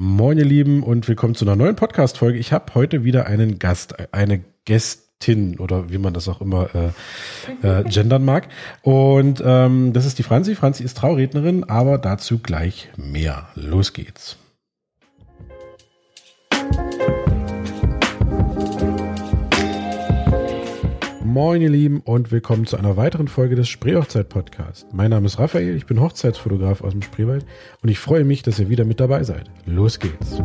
Moin ihr Lieben und willkommen zu einer neuen Podcast-Folge. Ich habe heute wieder einen Gast, eine Gästin oder wie man das auch immer äh, äh, gendern mag. Und ähm, das ist die Franzi. Franzi ist Traurednerin, aber dazu gleich mehr. Los geht's. Moin ihr Lieben und willkommen zu einer weiteren Folge des Spreehochzeit-Podcasts. Mein Name ist Raphael, ich bin Hochzeitsfotograf aus dem Spreewald und ich freue mich, dass ihr wieder mit dabei seid. Los geht's.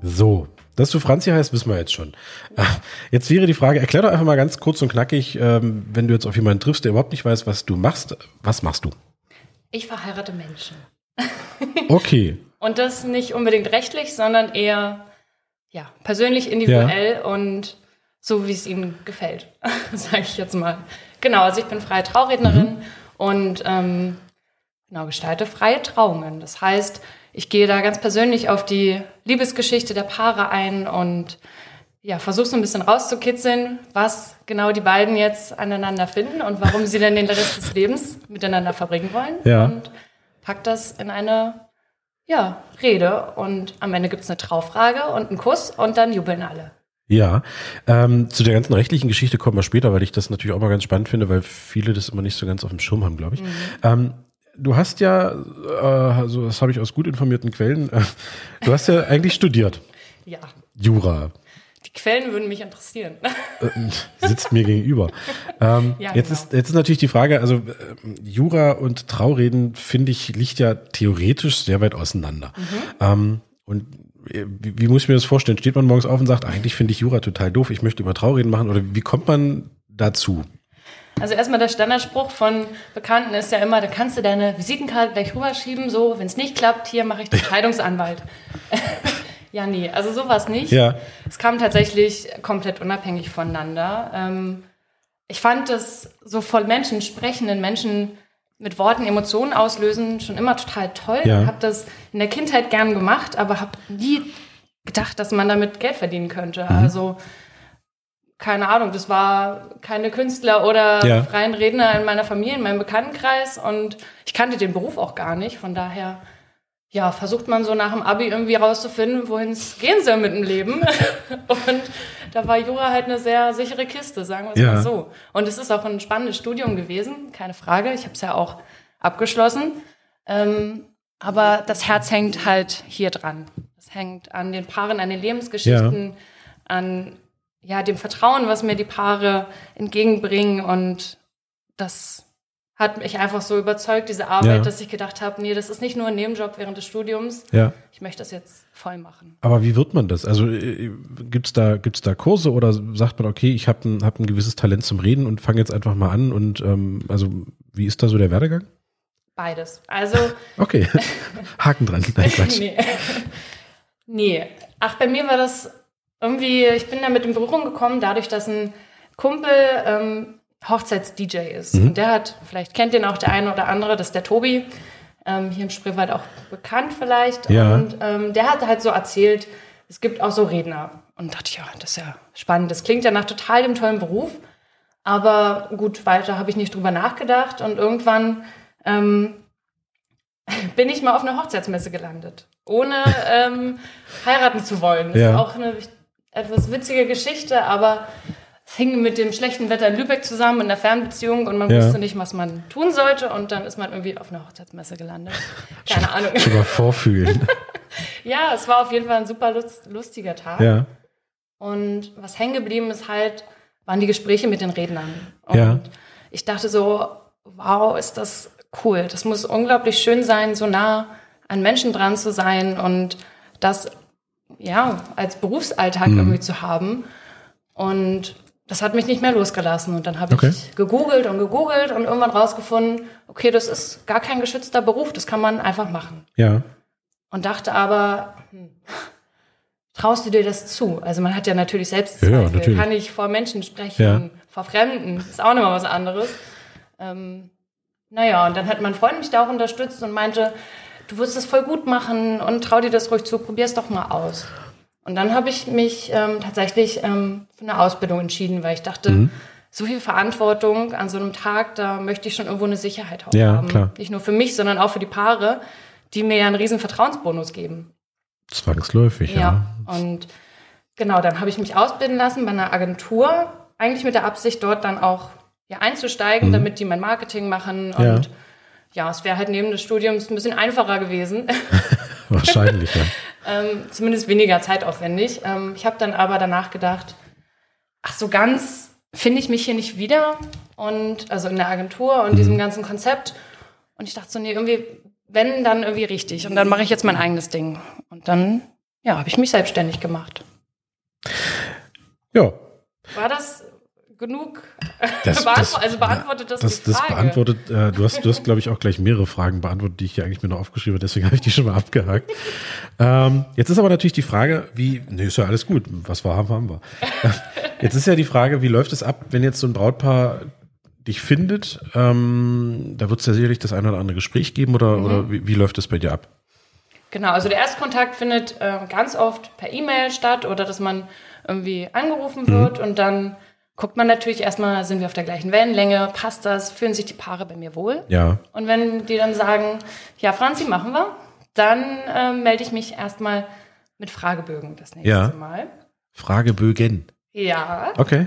So, dass du Franzi heißt, wissen wir jetzt schon. Äh, jetzt wäre die Frage, erklär doch einfach mal ganz kurz und knackig, ähm, wenn du jetzt auf jemanden triffst, der überhaupt nicht weiß, was du machst, was machst du? Ich verheirate Menschen. Okay. Und das nicht unbedingt rechtlich, sondern eher ja, persönlich, individuell ja. und so, wie es ihnen gefällt, sage ich jetzt mal. Genau, also ich bin freie Traurednerin mhm. und ähm, genau, gestalte freie Trauungen. Das heißt, ich gehe da ganz persönlich auf die Liebesgeschichte der Paare ein und ja, versuche so ein bisschen rauszukitzeln, was genau die beiden jetzt aneinander finden und warum sie denn den Rest des Lebens miteinander verbringen wollen. Ja. Und pack das in eine ja, Rede und am Ende gibt es eine Traufrage und einen Kuss und dann jubeln alle. Ja, ähm, zu der ganzen rechtlichen Geschichte kommen wir später, weil ich das natürlich auch mal ganz spannend finde, weil viele das immer nicht so ganz auf dem Schirm haben, glaube ich. Mhm. Ähm, du hast ja, äh, also das habe ich aus gut informierten Quellen, äh, du hast ja eigentlich studiert. Ja. Jura. Die Quellen würden mich interessieren. Äh, sitzt mir gegenüber. Ähm, ja, jetzt, genau. ist, jetzt ist natürlich die Frage, also äh, Jura und Traureden, finde ich, liegt ja theoretisch sehr weit auseinander. Mhm. Ähm, und wie, wie, muss ich mir das vorstellen? Steht man morgens auf und sagt, eigentlich finde ich Jura total doof, ich möchte über Traureden machen? Oder wie kommt man dazu? Also erstmal der Standardspruch von Bekannten ist ja immer, da kannst du deine Visitenkarte gleich rüberschieben, so, wenn es nicht klappt, hier mache ich den Scheidungsanwalt. Ja, nee, also sowas nicht. Ja. Es kam tatsächlich komplett unabhängig voneinander. Ähm, ich fand das so voll Menschen sprechenden Menschen mit Worten Emotionen auslösen schon immer total toll. Ja. Habe das in der Kindheit gern gemacht, aber habe nie gedacht, dass man damit Geld verdienen könnte. Mhm. Also keine Ahnung, das war keine Künstler oder ja. freien Redner in meiner Familie, in meinem Bekanntenkreis und ich kannte den Beruf auch gar nicht. Von daher ja, versucht man so nach dem Abi irgendwie rauszufinden, wohin es gehen soll mit dem Leben. Und da war Jura halt eine sehr sichere Kiste, sagen wir es ja. mal so. Und es ist auch ein spannendes Studium gewesen, keine Frage. Ich habe es ja auch abgeschlossen. Ähm, aber das Herz hängt halt hier dran. Es hängt an den Paaren, an den Lebensgeschichten, ja. an ja, dem Vertrauen, was mir die Paare entgegenbringen. Und das hat mich einfach so überzeugt, diese Arbeit, ja. dass ich gedacht habe, nee, das ist nicht nur ein Nebenjob während des Studiums. Ja. Ich möchte das jetzt voll machen. Aber wie wird man das? Also äh, gibt's da gibt's da Kurse oder sagt man, okay, ich habe ein, hab ein gewisses Talent zum Reden und fange jetzt einfach mal an und ähm, also wie ist da so der Werdegang? Beides. Also okay, Haken dran. Nein, Quatsch. nee. nee. Ach, bei mir war das irgendwie, ich bin da mit in Berührung gekommen, dadurch, dass ein Kumpel ähm, Hochzeits-DJ ist. Mhm. Und der hat, vielleicht kennt den auch der eine oder andere, das ist der Tobi, ähm, hier im Spreewald auch bekannt vielleicht. Ja. Und ähm, der hat halt so erzählt, es gibt auch so Redner. Und dachte ich, ja, das ist ja spannend. Das klingt ja nach total dem tollen Beruf. Aber gut, weiter habe ich nicht drüber nachgedacht. Und irgendwann ähm, bin ich mal auf einer Hochzeitsmesse gelandet, ohne ähm, heiraten zu wollen. Das ja. ist auch eine etwas witzige Geschichte, aber es hing mit dem schlechten Wetter in Lübeck zusammen in der Fernbeziehung und man ja. wusste nicht, was man tun sollte und dann ist man irgendwie auf einer Hochzeitsmesse gelandet. Keine Ahnung. Schon mal vorfühlen. ja, es war auf jeden Fall ein super lustiger Tag. Ja. Und was hängen geblieben ist halt, waren die Gespräche mit den Rednern. Und ja. ich dachte so, wow, ist das cool. Das muss unglaublich schön sein, so nah an Menschen dran zu sein und das ja als Berufsalltag mhm. irgendwie zu haben. Und das hat mich nicht mehr losgelassen. Und dann habe okay. ich gegoogelt und gegoogelt und irgendwann rausgefunden, okay, das ist gar kein geschützter Beruf, das kann man einfach machen. Ja. Und dachte aber, hm, traust du dir das zu? Also man hat ja natürlich selbst ja, natürlich. kann ich vor Menschen sprechen, ja. vor Fremden, ist auch nochmal was anderes. Ähm, naja, und dann hat mein Freund mich da auch unterstützt und meinte, du wirst das voll gut machen und trau dir das ruhig zu, probier's doch mal aus. Und dann habe ich mich ähm, tatsächlich ähm, für eine Ausbildung entschieden, weil ich dachte, mhm. so viel Verantwortung an so einem Tag, da möchte ich schon irgendwo eine Sicherheit ja, haben. Klar. Nicht nur für mich, sondern auch für die Paare, die mir ja einen riesen Vertrauensbonus geben. Zwangsläufig, ja. ja. Und genau, dann habe ich mich ausbilden lassen bei einer Agentur, eigentlich mit der Absicht, dort dann auch ja, einzusteigen, mhm. damit die mein Marketing machen. Und ja, ja es wäre halt neben des Studiums ein bisschen einfacher gewesen. Wahrscheinlich, ja. Ähm, zumindest weniger zeitaufwendig. Ähm, ich habe dann aber danach gedacht, ach, so ganz finde ich mich hier nicht wieder. Und also in der Agentur und mhm. diesem ganzen Konzept. Und ich dachte so, nee, irgendwie, wenn, dann irgendwie richtig. Und dann mache ich jetzt mein eigenes Ding. Und dann, ja, habe ich mich selbstständig gemacht. Ja. War das genug das, das, also beantwortet das, das, das beantwortet, äh, du hast, du hast, glaube ich, auch gleich mehrere Fragen beantwortet, die ich hier eigentlich mir noch aufgeschrieben habe, deswegen habe ich die schon mal abgehakt. ähm, jetzt ist aber natürlich die Frage, wie, nee, ist ja alles gut, was wir haben, haben wir. jetzt ist ja die Frage, wie läuft es ab, wenn jetzt so ein Brautpaar dich findet? Ähm, da wird es ja sicherlich das eine oder andere Gespräch geben oder, mhm. oder wie, wie läuft es bei dir ab? Genau, also der Erstkontakt findet äh, ganz oft per E-Mail statt oder dass man irgendwie angerufen wird mhm. und dann guckt man natürlich erstmal, sind wir auf der gleichen Wellenlänge, passt das, fühlen sich die Paare bei mir wohl? Ja. Und wenn die dann sagen, ja, Franzi, machen wir, dann äh, melde ich mich erstmal mit Fragebögen das nächste ja. Mal. Fragebögen. Ja. Okay.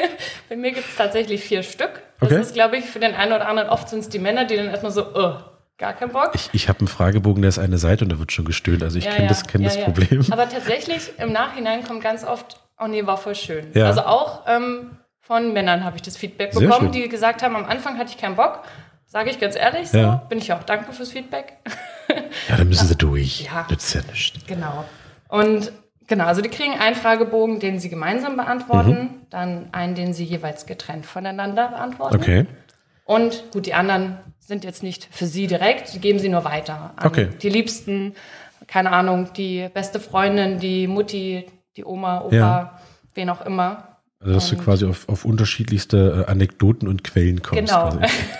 bei mir gibt es tatsächlich vier Stück. Das okay. ist, glaube ich, für den einen oder anderen, oft sind es die Männer, die dann erstmal so, oh, gar keinen Bock. Ich, ich habe einen Fragebogen, der ist eine Seite und da wird schon gestöhnt. Also ich ja, kenne ja, das, kenn ja, das Problem. Aber tatsächlich, im Nachhinein kommt ganz oft Oh nee, war voll schön. Ja. Also auch ähm, von Männern habe ich das Feedback bekommen, die gesagt haben, am Anfang hatte ich keinen Bock. Sage ich ganz ehrlich so. Ja. Bin ich auch dankbar fürs Feedback. ja, dann müssen sie durch. Ja. Nützt ja nicht. Genau. Und genau, also die kriegen einen Fragebogen, den sie gemeinsam beantworten, mhm. dann einen, den sie jeweils getrennt voneinander beantworten. Okay. Und gut, die anderen sind jetzt nicht für sie direkt, die geben sie nur weiter an okay. die Liebsten, keine Ahnung, die beste Freundin, die Mutti, die Oma, Opa, ja. wen auch immer. Also dass und du quasi auf, auf unterschiedlichste äh, Anekdoten und Quellen kommst. Genau.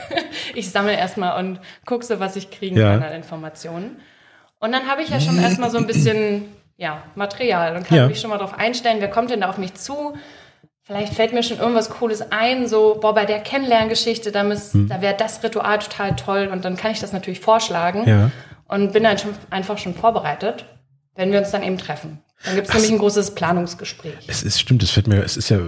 ich sammle erstmal und gucke so, was ich kriegen ja. kann an Informationen. Und dann habe ich ja schon erstmal so ein bisschen ja, Material und kann ja. mich schon mal darauf einstellen, wer kommt denn da auf mich zu? Vielleicht fällt mir schon irgendwas Cooles ein, so, boah, bei der Kennenlerngeschichte, da, hm. da wäre das Ritual total toll und dann kann ich das natürlich vorschlagen ja. und bin dann schon, einfach schon vorbereitet, wenn wir uns dann eben treffen. Dann gibt es nämlich ein großes Planungsgespräch. Es ist, stimmt, es fällt mir, es ist ja,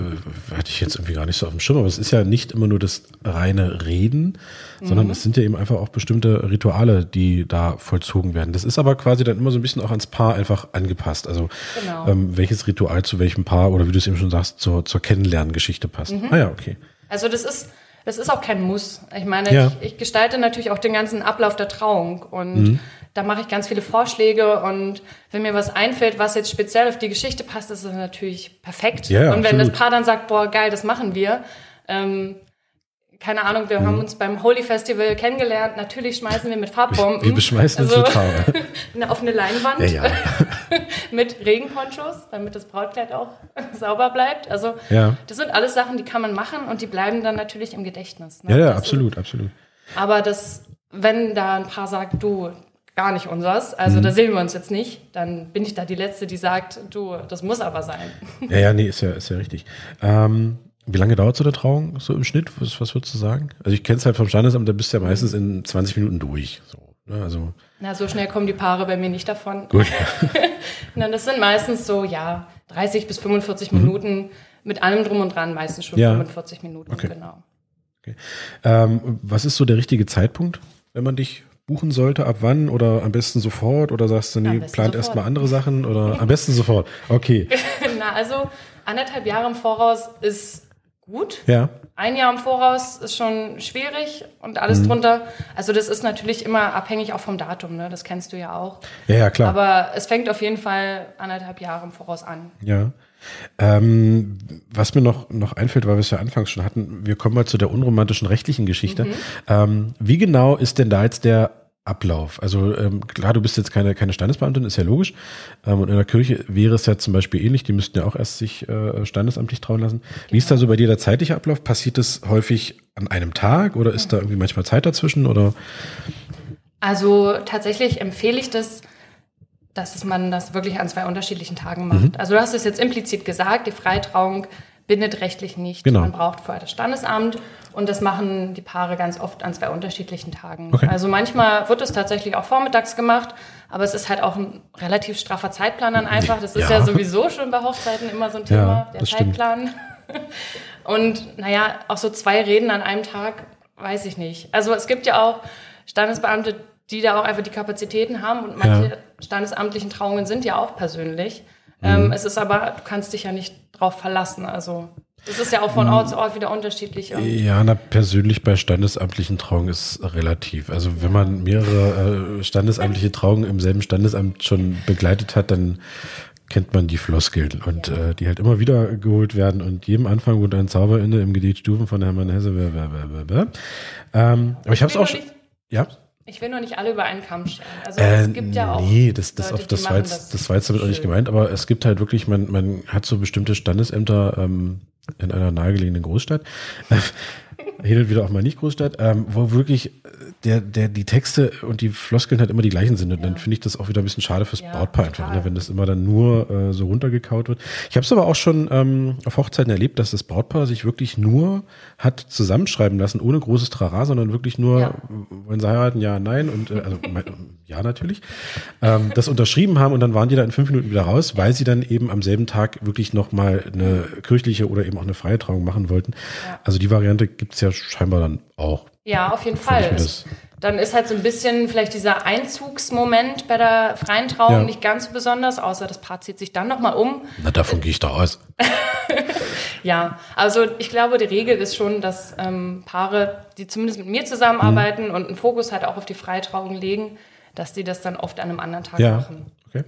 hatte ich jetzt irgendwie gar nicht so auf dem Schirm, aber es ist ja nicht immer nur das reine Reden, mhm. sondern es sind ja eben einfach auch bestimmte Rituale, die da vollzogen werden. Das ist aber quasi dann immer so ein bisschen auch ans Paar einfach angepasst. Also genau. ähm, welches Ritual zu welchem Paar oder wie du es eben schon sagst, zur, zur Kennenlerngeschichte passt. Mhm. Ah ja, okay. Also das ist, das ist auch kein Muss. Ich meine, ja. ich, ich, gestalte natürlich auch den ganzen Ablauf der Trauung und mhm da mache ich ganz viele Vorschläge und wenn mir was einfällt, was jetzt speziell auf die Geschichte passt, ist das natürlich perfekt. Ja, und wenn absolut. das Paar dann sagt, boah, geil, das machen wir, ähm, keine Ahnung, wir mhm. haben uns beim Holy Festival kennengelernt. Natürlich schmeißen wir mit Farbbomben. Wir beschmeißen also, mit Farbe. auf eine Leinwand. Ja, ja. mit Regenponchos, damit das Brautkleid auch sauber bleibt. Also, ja. das sind alles Sachen, die kann man machen und die bleiben dann natürlich im Gedächtnis. Ne? Ja, ja, also, absolut, absolut. Aber das, wenn da ein Paar sagt, du, gar nicht unseres. Also mhm. da sehen wir uns jetzt nicht. Dann bin ich da die Letzte, die sagt, du, das muss aber sein. Ja, ja, nee, ist ja, ist ja richtig. Ähm, wie lange dauert so eine Trauung so im Schnitt? Was, was würdest du sagen? Also ich kenne es halt vom Standesamt, da bist du ja meistens in 20 Minuten durch. So, ne? also. Na, so schnell kommen die Paare bei mir nicht davon. Gut. Na, das sind meistens so, ja, 30 bis 45 mhm. Minuten mit allem drum und dran, meistens schon ja. 45 Minuten, okay. genau. Okay. Ähm, was ist so der richtige Zeitpunkt, wenn man dich buchen sollte, ab wann oder am besten sofort oder sagst du, nee, plant erstmal andere Sachen oder am besten sofort? Okay. Na, also anderthalb Jahre im Voraus ist gut. Ja. Ein Jahr im Voraus ist schon schwierig und alles mhm. drunter. Also das ist natürlich immer abhängig auch vom Datum, ne? Das kennst du ja auch. Ja, ja, klar. Aber es fängt auf jeden Fall anderthalb Jahre im Voraus an. Ja. Ähm, was mir noch, noch einfällt, weil wir es ja anfangs schon hatten, wir kommen mal zu der unromantischen rechtlichen Geschichte. Mhm. Ähm, wie genau ist denn da jetzt der Ablauf? Also ähm, klar, du bist jetzt keine, keine Standesbeamtin, ist ja logisch. Ähm, und in der Kirche wäre es ja zum Beispiel ähnlich, die müssten ja auch erst sich äh, standesamtlich trauen lassen. Genau. Wie ist da so bei dir der zeitliche Ablauf? Passiert das häufig an einem Tag oder ist da irgendwie manchmal Zeit dazwischen? Oder? Also tatsächlich empfehle ich das dass man das wirklich an zwei unterschiedlichen Tagen macht. Mhm. Also du hast es jetzt implizit gesagt, die Freitrauung bindet rechtlich nicht. Genau. Man braucht vorher das Standesamt und das machen die Paare ganz oft an zwei unterschiedlichen Tagen. Okay. Also manchmal wird es tatsächlich auch vormittags gemacht, aber es ist halt auch ein relativ straffer Zeitplan dann einfach. Das ist ja, ja sowieso schon bei Hochzeiten immer so ein Thema, ja, der Zeitplan. Und naja, auch so zwei Reden an einem Tag, weiß ich nicht. Also es gibt ja auch Standesbeamte, die da auch einfach die Kapazitäten haben und manche ja. standesamtlichen Trauungen sind ja auch persönlich. Mhm. Ähm, es ist aber, du kannst dich ja nicht drauf verlassen. Also es ist ja auch von Ort zu Ort wieder unterschiedlich. Ja, na, persönlich bei standesamtlichen Trauungen ist relativ. Also wenn man mehrere äh, standesamtliche Trauungen im selben Standesamt schon begleitet hat, dann kennt man die Floskeln und ja. äh, die halt immer wieder geholt werden und jedem Anfang wohnt ein Zauberende im Gedicht Stufen von Hermann Hesse. Ähm, aber ich habe es auch schon. Ja. Ich will nur nicht alle über einen Kamm scheren. Also äh, es gibt ja auch. Nee, das, das, Leute, auf, das, war jetzt, das, das war jetzt damit auch nicht gemeint, aber es gibt halt wirklich, man, man hat so bestimmte Standesämter ähm, in einer nahegelegenen Großstadt. Und wieder auch mal nicht Großstadt, ähm, wo wirklich der, der, die Texte und die Floskeln halt immer die gleichen sind. Und ja. dann finde ich das auch wieder ein bisschen schade fürs ja, Brautpaar einfach, ne, wenn das immer dann nur äh, so runtergekaut wird. Ich habe es aber auch schon ähm, auf Hochzeiten erlebt, dass das Brautpaar sich wirklich nur hat zusammenschreiben lassen, ohne großes Trara, sondern wirklich nur, ja. wollen sie heiraten, ja, nein und äh, also ja natürlich, ähm, das unterschrieben haben und dann waren die da in fünf Minuten wieder raus, weil sie dann eben am selben Tag wirklich nochmal eine kirchliche oder eben auch eine freie Trauung machen wollten. Also die Variante gibt's ja scheinbar dann auch. Ja, auf jeden Fall. Es, dann ist halt so ein bisschen vielleicht dieser Einzugsmoment bei der freien Trauung ja. nicht ganz so besonders, außer das Paar zieht sich dann nochmal um. Na, davon gehe ich da aus. ja, also ich glaube, die Regel ist schon, dass ähm, Paare, die zumindest mit mir zusammenarbeiten mhm. und einen Fokus halt auch auf die Freitrauung legen, dass die das dann oft an einem anderen Tag ja. machen. Okay.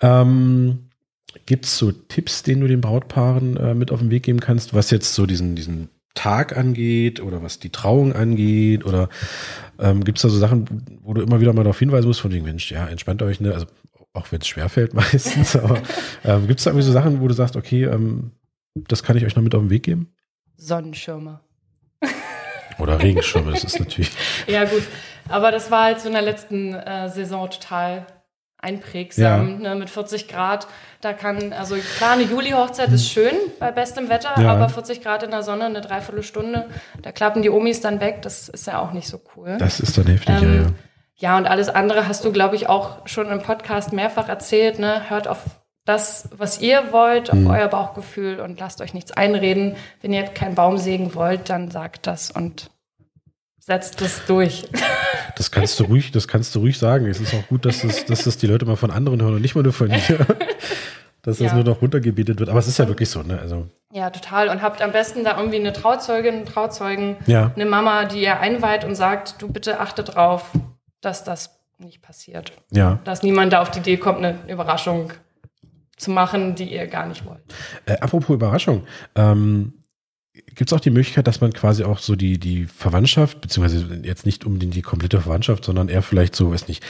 Ähm, Gibt es so Tipps, den du den Brautpaaren äh, mit auf den Weg geben kannst, was jetzt so diesen, diesen Tag angeht oder was die Trauung angeht oder ähm, gibt es da so Sachen, wo du immer wieder mal darauf hinweisen musst, von wegen, Mensch, ja, entspannt euch, ne? Also auch wenn es schwerfällt meistens, aber ähm, gibt es da irgendwie so Sachen, wo du sagst, okay, ähm, das kann ich euch noch mit auf den Weg geben? Sonnenschirme. Oder Regenschirme, das ist natürlich. ja, gut. Aber das war halt so in der letzten äh, Saison total einprägsam, ja. ne, mit 40 Grad. Da kann, also klar, eine Juli-Hochzeit ist schön bei bestem Wetter, ja. aber 40 Grad in der Sonne, eine Dreiviertelstunde, da klappen die Omis dann weg. Das ist ja auch nicht so cool. Das ist dann heftig, ähm, ja, ja. Ja, und alles andere hast du, glaube ich, auch schon im Podcast mehrfach erzählt. Ne? Hört auf das, was ihr wollt, auf mhm. euer Bauchgefühl und lasst euch nichts einreden. Wenn ihr keinen Baum sägen wollt, dann sagt das und setzt das durch. Das kannst du ruhig, das kannst du ruhig sagen. Es ist auch gut, dass das, dass das die Leute mal von anderen hören und nicht mal nur von dir. Dass das ja. nur noch runtergebetet wird. Aber es ist ja wirklich so, ne? Also. Ja, total. Und habt am besten da irgendwie eine Trauzeugin, einen Trauzeugen, ja. eine Mama, die ihr einweiht und sagt, du bitte achte drauf, dass das nicht passiert. Ja. Dass niemand da auf die Idee kommt, eine Überraschung zu machen, die ihr gar nicht wollt. Äh, apropos Überraschung. Ähm, Gibt es auch die Möglichkeit, dass man quasi auch so die, die Verwandtschaft, beziehungsweise jetzt nicht unbedingt die komplette Verwandtschaft, sondern eher vielleicht so, weiß nicht,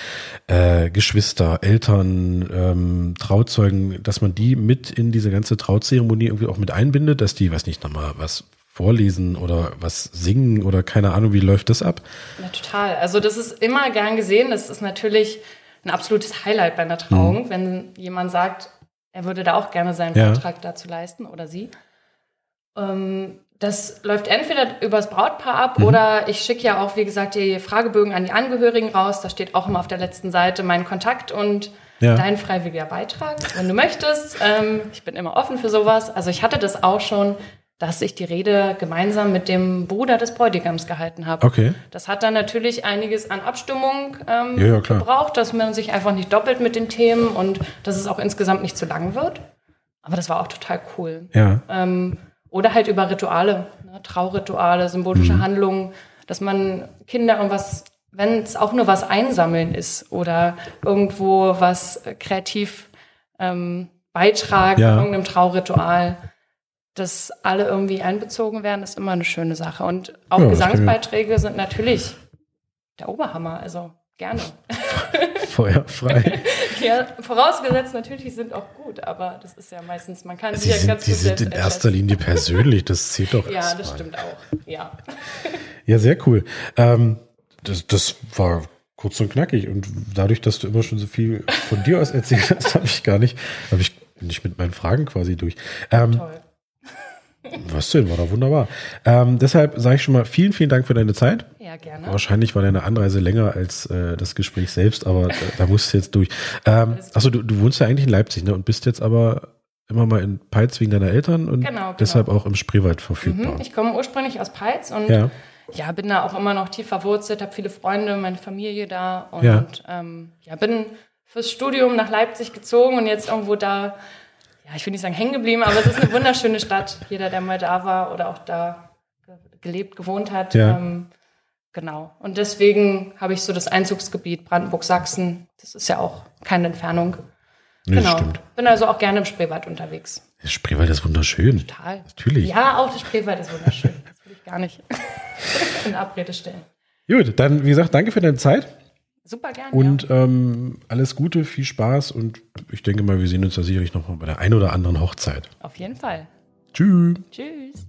äh, Geschwister, Eltern, ähm, Trauzeugen, dass man die mit in diese ganze Trauzeremonie irgendwie auch mit einbindet, dass die, weiß nicht, nochmal was vorlesen oder was singen oder keine Ahnung, wie läuft das ab? Ja, total. Also das ist immer gern gesehen. Das ist natürlich ein absolutes Highlight bei einer Trauung, mhm. wenn jemand sagt, er würde da auch gerne seinen ja. Beitrag dazu leisten oder sie. Ähm, das läuft entweder übers Brautpaar ab mhm. oder ich schicke ja auch, wie gesagt, die Fragebögen an die Angehörigen raus. Da steht auch immer auf der letzten Seite mein Kontakt und ja. dein freiwilliger Beitrag, wenn du möchtest. Ähm, ich bin immer offen für sowas. Also ich hatte das auch schon, dass ich die Rede gemeinsam mit dem Bruder des Bräutigams gehalten habe. Okay. Das hat dann natürlich einiges an Abstimmung ähm, ja, ja, gebraucht, dass man sich einfach nicht doppelt mit den Themen und dass es auch insgesamt nicht zu lang wird. Aber das war auch total cool. Ja. Ähm, oder halt über Rituale, ne? Traurituale, symbolische mhm. Handlungen, dass man Kinder irgendwas, wenn es auch nur was einsammeln ist oder irgendwo was kreativ ähm, beitragen, ja. irgendeinem Trauritual, dass alle irgendwie einbezogen werden, ist immer eine schöne Sache. Und auch ja, Gesangsbeiträge sind natürlich der Oberhammer, also gerne. Feuerfrei. ja, vorausgesetzt natürlich, die sind auch gut, aber das ist ja meistens, man kann sie ja ganz Die sind in erster Linie persönlich, das zählt doch. ja, das mal. stimmt auch, ja. ja, sehr cool. Ähm, das, das war kurz und knackig und dadurch, dass du immer schon so viel von dir aus erzählt hast, habe ich gar nicht, habe ich bin ich mit meinen Fragen quasi durch. Ähm, Toll. Was denn, war doch wunderbar. Ähm, deshalb sage ich schon mal vielen, vielen Dank für deine Zeit. Ja, gerne. Wahrscheinlich war deine Anreise länger als äh, das Gespräch selbst, aber da, da musst du jetzt durch. Ähm, achso, du, du wohnst ja eigentlich in Leipzig, ne? Und bist jetzt aber immer mal in Peitz wegen deiner Eltern und genau, genau. deshalb auch im Spreewald verfügbar. Mhm, ich komme ursprünglich aus Peitz und ja. ja. bin da auch immer noch tief verwurzelt, habe viele Freunde, meine Familie da und ja. Ähm, ja, bin fürs Studium nach Leipzig gezogen und jetzt irgendwo da ja, ich will nicht sagen hängen geblieben, aber es ist eine wunderschöne Stadt. Jeder, der mal da war oder auch da gelebt, gewohnt hat. Ja. Ähm, genau. Und deswegen habe ich so das Einzugsgebiet Brandenburg-Sachsen. Das ist ja auch keine Entfernung. Nee, genau. Stimmt. Bin also auch gerne im Spreewald unterwegs. Der Spreewald ist wunderschön. Total. Natürlich. Ja, auch der Spreewald ist wunderschön. Das will ich gar nicht in Abrede stellen. Gut, dann wie gesagt, danke für deine Zeit. Super gerne. Und ja. ähm, alles Gute, viel Spaß und ich denke mal, wir sehen uns da sicherlich noch mal bei der einen oder anderen Hochzeit. Auf jeden Fall. Tschüss. Tschüss.